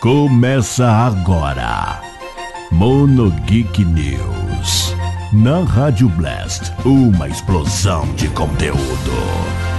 Começa agora. Mono Geek News. Na Rádio Blast, uma explosão de conteúdo.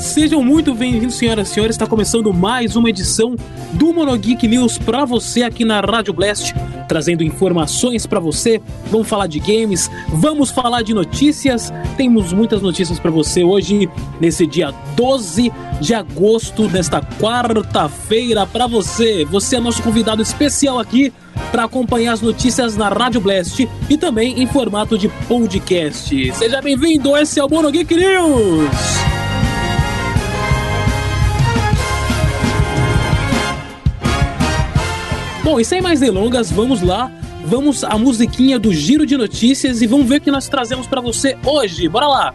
Sejam muito bem-vindos, senhoras e senhores. Está começando mais uma edição do Monogeek News para você aqui na Rádio Blast, trazendo informações para você. Vamos falar de games, vamos falar de notícias. Temos muitas notícias para você hoje, nesse dia 12 de agosto, nesta quarta-feira, para você. Você é nosso convidado especial aqui para acompanhar as notícias na Rádio Blast e também em formato de podcast. Seja bem-vindo, esse é o Mono Geek News! Bom, e sem mais delongas, vamos lá. Vamos à musiquinha do Giro de Notícias e vamos ver o que nós trazemos para você hoje. Bora lá!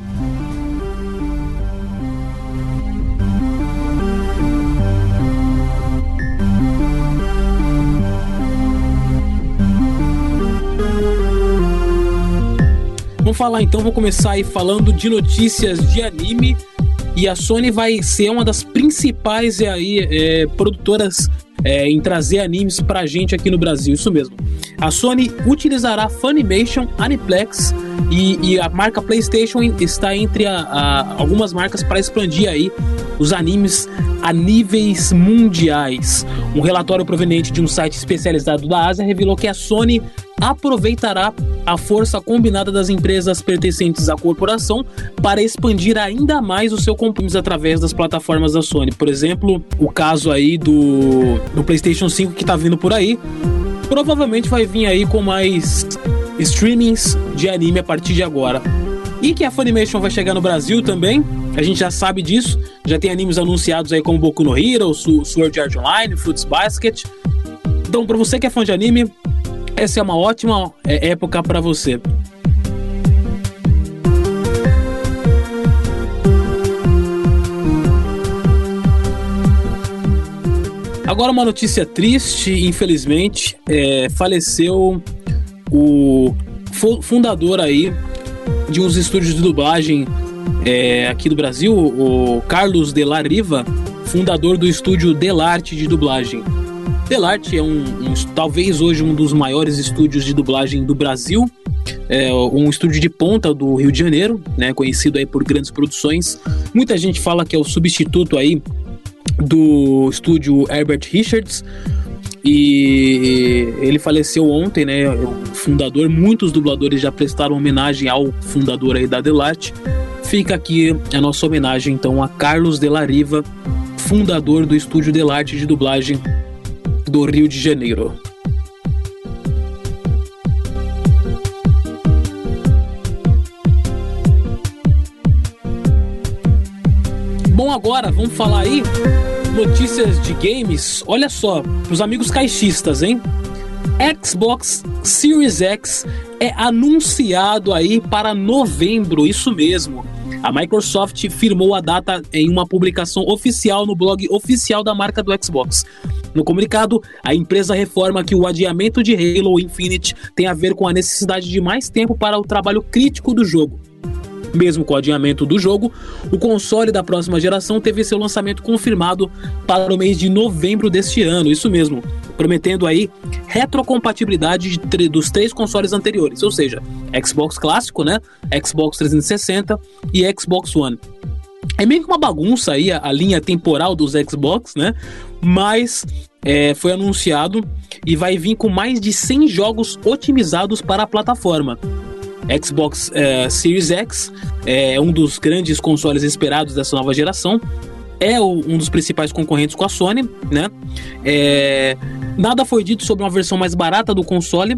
Vamos falar então, vou começar aí falando de notícias de anime. E a Sony vai ser uma das principais aí, é, produtoras é, em trazer animes pra gente aqui no Brasil, isso mesmo. A Sony utilizará Funimation, Aniplex e, e a marca PlayStation está entre a, a, algumas marcas para expandir aí os animes a níveis mundiais. Um relatório proveniente de um site especializado da Ásia revelou que a Sony aproveitará a força combinada das empresas pertencentes à corporação para expandir ainda mais o seu compromisso através das plataformas da Sony. Por exemplo, o caso aí do, do PlayStation 5 que está vindo por aí, provavelmente vai vir aí com mais streamings de anime a partir de agora. E que a Funimation vai chegar no Brasil também, a gente já sabe disso. Já tem animes anunciados aí como Boku no Hero, Sword Art Online, Fruits Basket. Então, para você que é fã de anime, essa é uma ótima é, época para você. Agora uma notícia triste, infelizmente, é, faleceu o fundador aí de uns estúdios de dublagem é, aqui do Brasil, o Carlos de la Riva, fundador do estúdio Delarte de dublagem. Delarte é um, um, talvez hoje um dos maiores estúdios de dublagem do Brasil, é um estúdio de ponta do Rio de Janeiro, né, conhecido aí por grandes produções. Muita gente fala que é o substituto aí do estúdio Herbert Richards. E ele faleceu ontem, né? O fundador, muitos dubladores já prestaram homenagem ao fundador aí da Delarte. Fica aqui a nossa homenagem então a Carlos de la Riva, fundador do estúdio Delarte de dublagem do Rio de Janeiro. Bom, agora vamos falar aí notícias de games. Olha só, os amigos caixistas, hein? Xbox Series X é anunciado aí para novembro, isso mesmo. A Microsoft firmou a data em uma publicação oficial no blog oficial da marca do Xbox. No comunicado, a empresa reforma que o adiamento de Halo Infinite tem a ver com a necessidade de mais tempo para o trabalho crítico do jogo. Mesmo com o adiamento do jogo, o console da próxima geração teve seu lançamento confirmado para o mês de novembro deste ano, isso mesmo, prometendo aí retrocompatibilidade dos três consoles anteriores, ou seja, Xbox clássico, né, Xbox 360 e Xbox One. É meio que uma bagunça aí a, a linha temporal dos Xbox, né? Mas é, foi anunciado e vai vir com mais de 100 jogos otimizados para a plataforma. Xbox é, Series X é um dos grandes consoles esperados dessa nova geração. É o, um dos principais concorrentes com a Sony, né? É, nada foi dito sobre uma versão mais barata do console,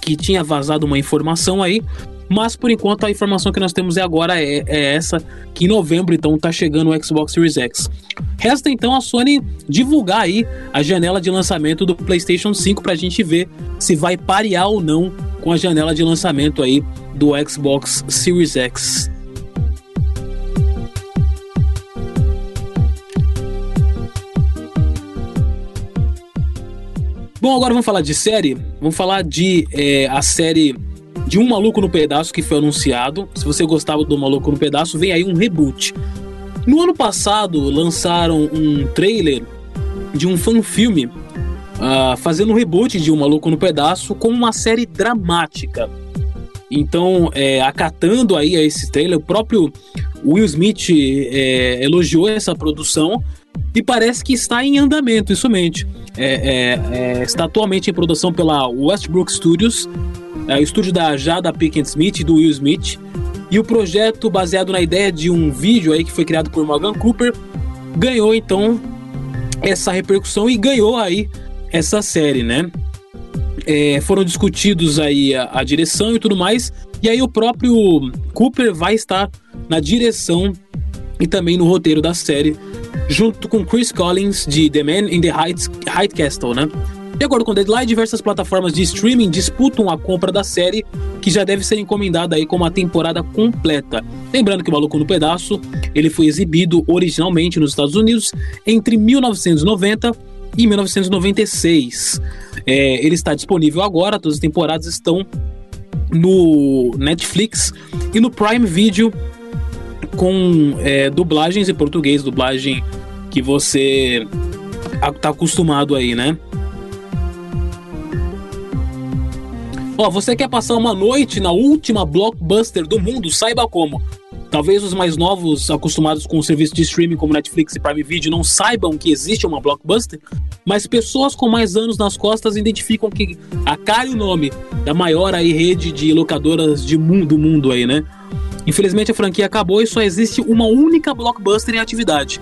que tinha vazado uma informação aí, mas por enquanto a informação que nós temos é agora é, é essa, que em novembro então tá chegando o Xbox Series X. Resta então a Sony divulgar aí a janela de lançamento do PlayStation 5 para a gente ver se vai parear ou não com a janela de lançamento aí do Xbox Series X. Bom, agora vamos falar de série. Vamos falar de é, a série de Um Maluco no Pedaço que foi anunciado. Se você gostava do Maluco no Pedaço, vem aí um reboot. No ano passado, lançaram um trailer de um fanfilme uh, fazendo um reboot de Um Maluco no Pedaço com uma série dramática. Então, é, acatando aí a esse trailer, o próprio Will Smith é, elogiou essa produção e parece que está em andamento, isso mente. É, é, é, está atualmente em produção pela Westbrook Studios, é, o estúdio da Jada Pinkett Smith e do Will Smith. E o projeto, baseado na ideia de um vídeo aí que foi criado por Morgan Cooper, ganhou então essa repercussão e ganhou aí essa série, né? é, foram discutidos aí a, a, direção e tudo mais. E aí o próprio Cooper vai estar na direção e também no roteiro da série, junto com Chris Collins de The Man in the Heights, Height Castle, né? De acordo com Deadline, diversas plataformas de streaming disputam a compra da série, que já deve ser encomendada aí com uma temporada completa. Lembrando que o Maluco no Pedaço, ele foi exibido originalmente nos Estados Unidos entre 1990 e 1996. É, ele está disponível agora, todas as temporadas estão no Netflix e no Prime Video com é, dublagens em português, dublagem que você está acostumado aí, né? Ó, você quer passar uma noite na última blockbuster do mundo? Saiba como. Talvez os mais novos, acostumados com o serviço de streaming como Netflix e Prime Video, não saibam que existe uma blockbuster, mas pessoas com mais anos nas costas identificam que a cara e o nome da maior aí rede de locadoras de mundo, do mundo aí, né? Infelizmente a franquia acabou e só existe uma única blockbuster em atividade.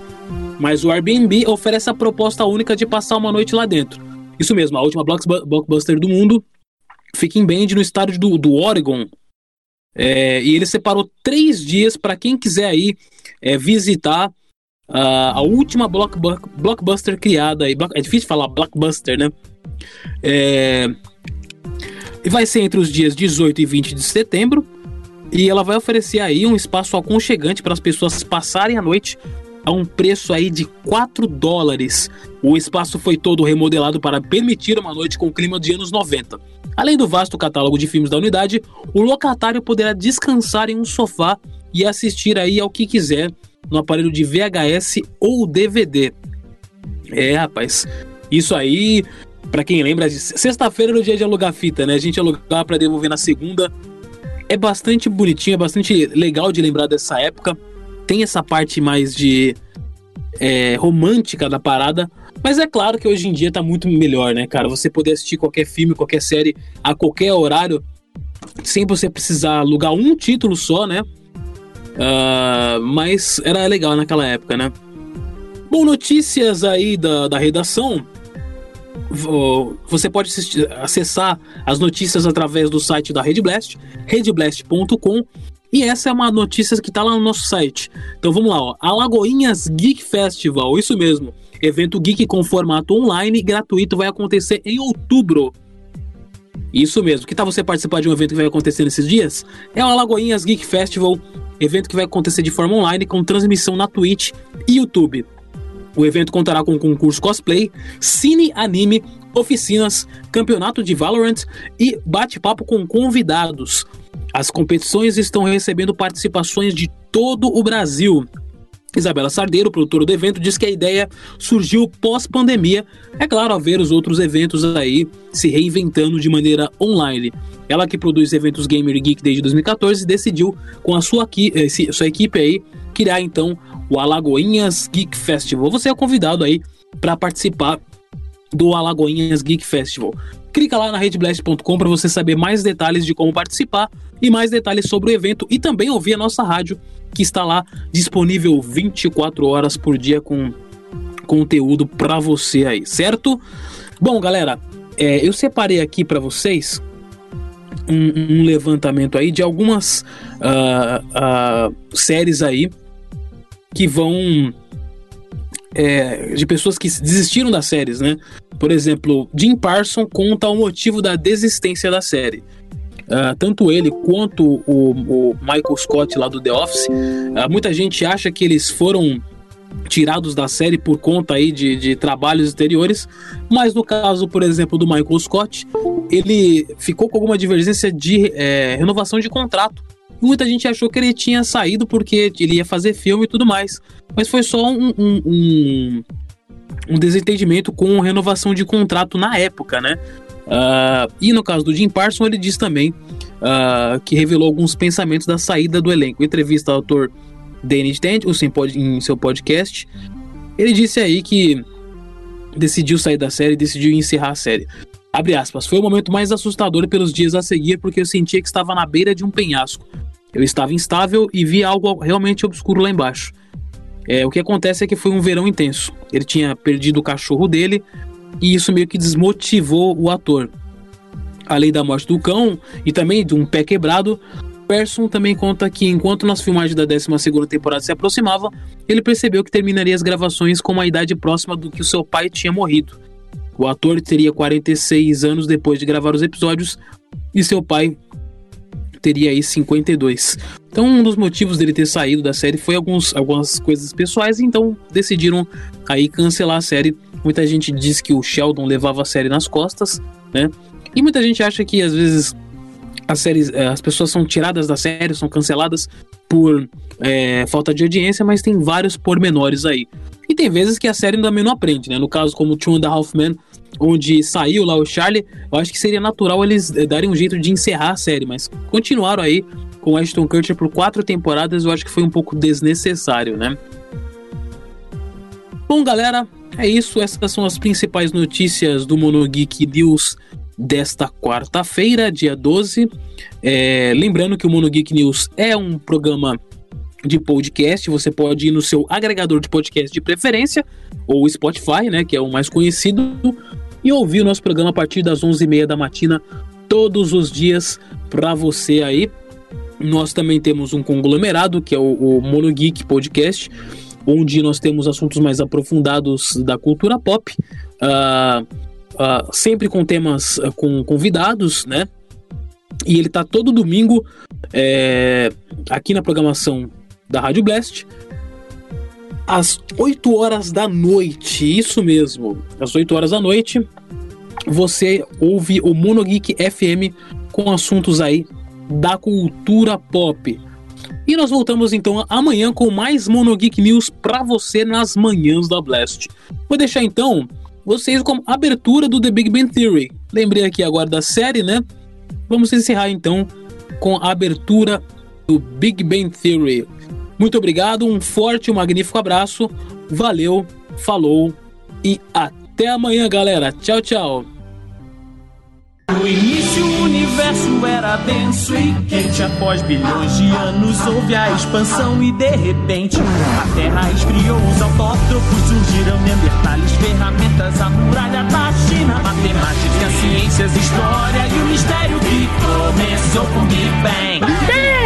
Mas o Airbnb oferece a proposta única de passar uma noite lá dentro. Isso mesmo, a última blockbuster do mundo fica em Bend, no estado do, do Oregon, é, e ele separou três dias para quem quiser aí é, visitar uh, a última blockbu blockbuster criada. Aí. É difícil falar blockbuster, né? É, e vai ser entre os dias 18 e 20 de setembro. E ela vai oferecer aí um espaço aconchegante para as pessoas passarem a noite a um preço aí de 4 dólares. O espaço foi todo remodelado para permitir uma noite com clima de anos 90. Além do vasto catálogo de filmes da unidade, o locatário poderá descansar em um sofá e assistir aí ao que quiser no aparelho de VHS ou DVD. É, rapaz, isso aí, para quem lembra, sexta-feira era o dia de alugar fita, né? A gente alugava para devolver na segunda. É bastante bonitinho, é bastante legal de lembrar dessa época tem essa parte mais de é, romântica da parada. Mas é claro que hoje em dia tá muito melhor, né, cara? Você poder assistir qualquer filme, qualquer série a qualquer horário, sem você precisar alugar um título só, né? Uh, mas era legal naquela época, né? Bom, notícias aí da, da redação. Você pode acessar as notícias através do site da Rede Blast, redblast.com e essa é uma notícia que está lá no nosso site. Então vamos lá, ó. Alagoinhas Geek Festival, isso mesmo. Evento geek com formato online gratuito vai acontecer em outubro. Isso mesmo. Que tal você participar de um evento que vai acontecer nesses dias? É o Alagoinhas Geek Festival, evento que vai acontecer de forma online com transmissão na Twitch e YouTube. O evento contará com concurso cosplay, cine anime, oficinas, campeonato de Valorant e bate-papo com convidados. As competições estão recebendo participações de todo o Brasil. Isabela Sardeiro, produtora do evento, diz que a ideia surgiu pós-pandemia, é claro, ao ver os outros eventos aí se reinventando de maneira online. Ela que produz eventos Gamer Geek desde 2014 decidiu, com a sua, sua equipe aí, criar então o Alagoinhas Geek Festival. Você é convidado aí para participar do Alagoinhas Geek Festival. Clica lá na redblast.com para você saber mais detalhes de como participar e mais detalhes sobre o evento e também ouvir a nossa rádio que está lá disponível 24 horas por dia com conteúdo para você aí, certo? Bom, galera, é, eu separei aqui para vocês um, um, levantamento aí de algumas uh, uh, séries aí que vão é, de pessoas que desistiram das séries, né? Por exemplo, Jim Parson conta o motivo da desistência da série. Uh, tanto ele quanto o, o, Michael Scott lá do The Office, uh, muita gente acha que eles foram tirados da série por conta aí de, de trabalhos exteriores, mas no caso, por exemplo, do Michael Scott, ele ficou com alguma divergência de é, renovação de contrato. Muita gente achou que ele tinha saído porque ele ia fazer filme e tudo mais, mas foi só um, um, um, um desentendimento com renovação de contrato na época, né? Uh, e no caso do Jim Parsons, ele diz também uh, que revelou alguns pensamentos da saída do elenco. Em entrevista ao autor Danny Dent, em seu podcast, ele disse aí que decidiu sair da série, decidiu encerrar a série. Abre aspas, foi o momento mais assustador pelos dias a seguir porque eu sentia que estava na beira de um penhasco. Eu estava instável e vi algo realmente obscuro lá embaixo. É, o que acontece é que foi um verão intenso. Ele tinha perdido o cachorro dele e isso meio que desmotivou o ator. Além da morte do cão e também de um pé quebrado, Persson também conta que enquanto nas filmagens da 12 temporada se aproximava, ele percebeu que terminaria as gravações com uma idade próxima do que o seu pai tinha morrido. O ator teria 46 anos depois de gravar os episódios e seu pai teria aí 52. Então, um dos motivos dele ter saído da série foi alguns, algumas coisas pessoais, então decidiram aí cancelar a série. Muita gente diz que o Sheldon levava a série nas costas, né? E muita gente acha que às vezes as séries, eh, as pessoas são tiradas da série, são canceladas por é, falta de audiência, mas tem vários pormenores aí. E tem vezes que a série também não aprende, né? No caso, como Two and a Half Men, onde saiu lá o Charlie, eu acho que seria natural eles eh, darem um jeito de encerrar a série, mas continuaram aí com Ashton Kutcher por quatro temporadas, eu acho que foi um pouco desnecessário, né? Bom, galera, é isso. Essas são as principais notícias do Monogeek News desta quarta-feira, dia 12. É, lembrando que o Mono Geek News é um programa de podcast, você pode ir no seu agregador de podcast de preferência, ou Spotify, né, que é o mais conhecido, e ouvir o nosso programa a partir das 11h30 da matina, todos os dias, para você aí. Nós também temos um conglomerado, que é o, o Mono Geek Podcast, onde nós temos assuntos mais aprofundados da cultura pop. Uh, uh, sempre com temas uh, com convidados, né? E ele tá todo domingo é, aqui na programação da Rádio Blast, às 8 horas da noite. Isso mesmo, às 8 horas da noite, você ouve o Monogeek FM com assuntos aí da cultura pop. E nós voltamos então amanhã com mais Monogeek News para você nas manhãs da Blast. Vou deixar então vocês como abertura do The Big Bang Theory. Lembrei aqui agora da série, né? Vamos encerrar então com a abertura do Big Bang Theory. Muito obrigado, um forte e magnífico abraço. Valeu, falou e até amanhã, galera. Tchau, tchau. No início o universo era denso e quente Após bilhões de anos houve a expansão E de repente a terra esfriou Os autótropos surgiram Neandertales, ferramentas, a muralha da China Matemática, ciências, história E o mistério que começou com Big Bang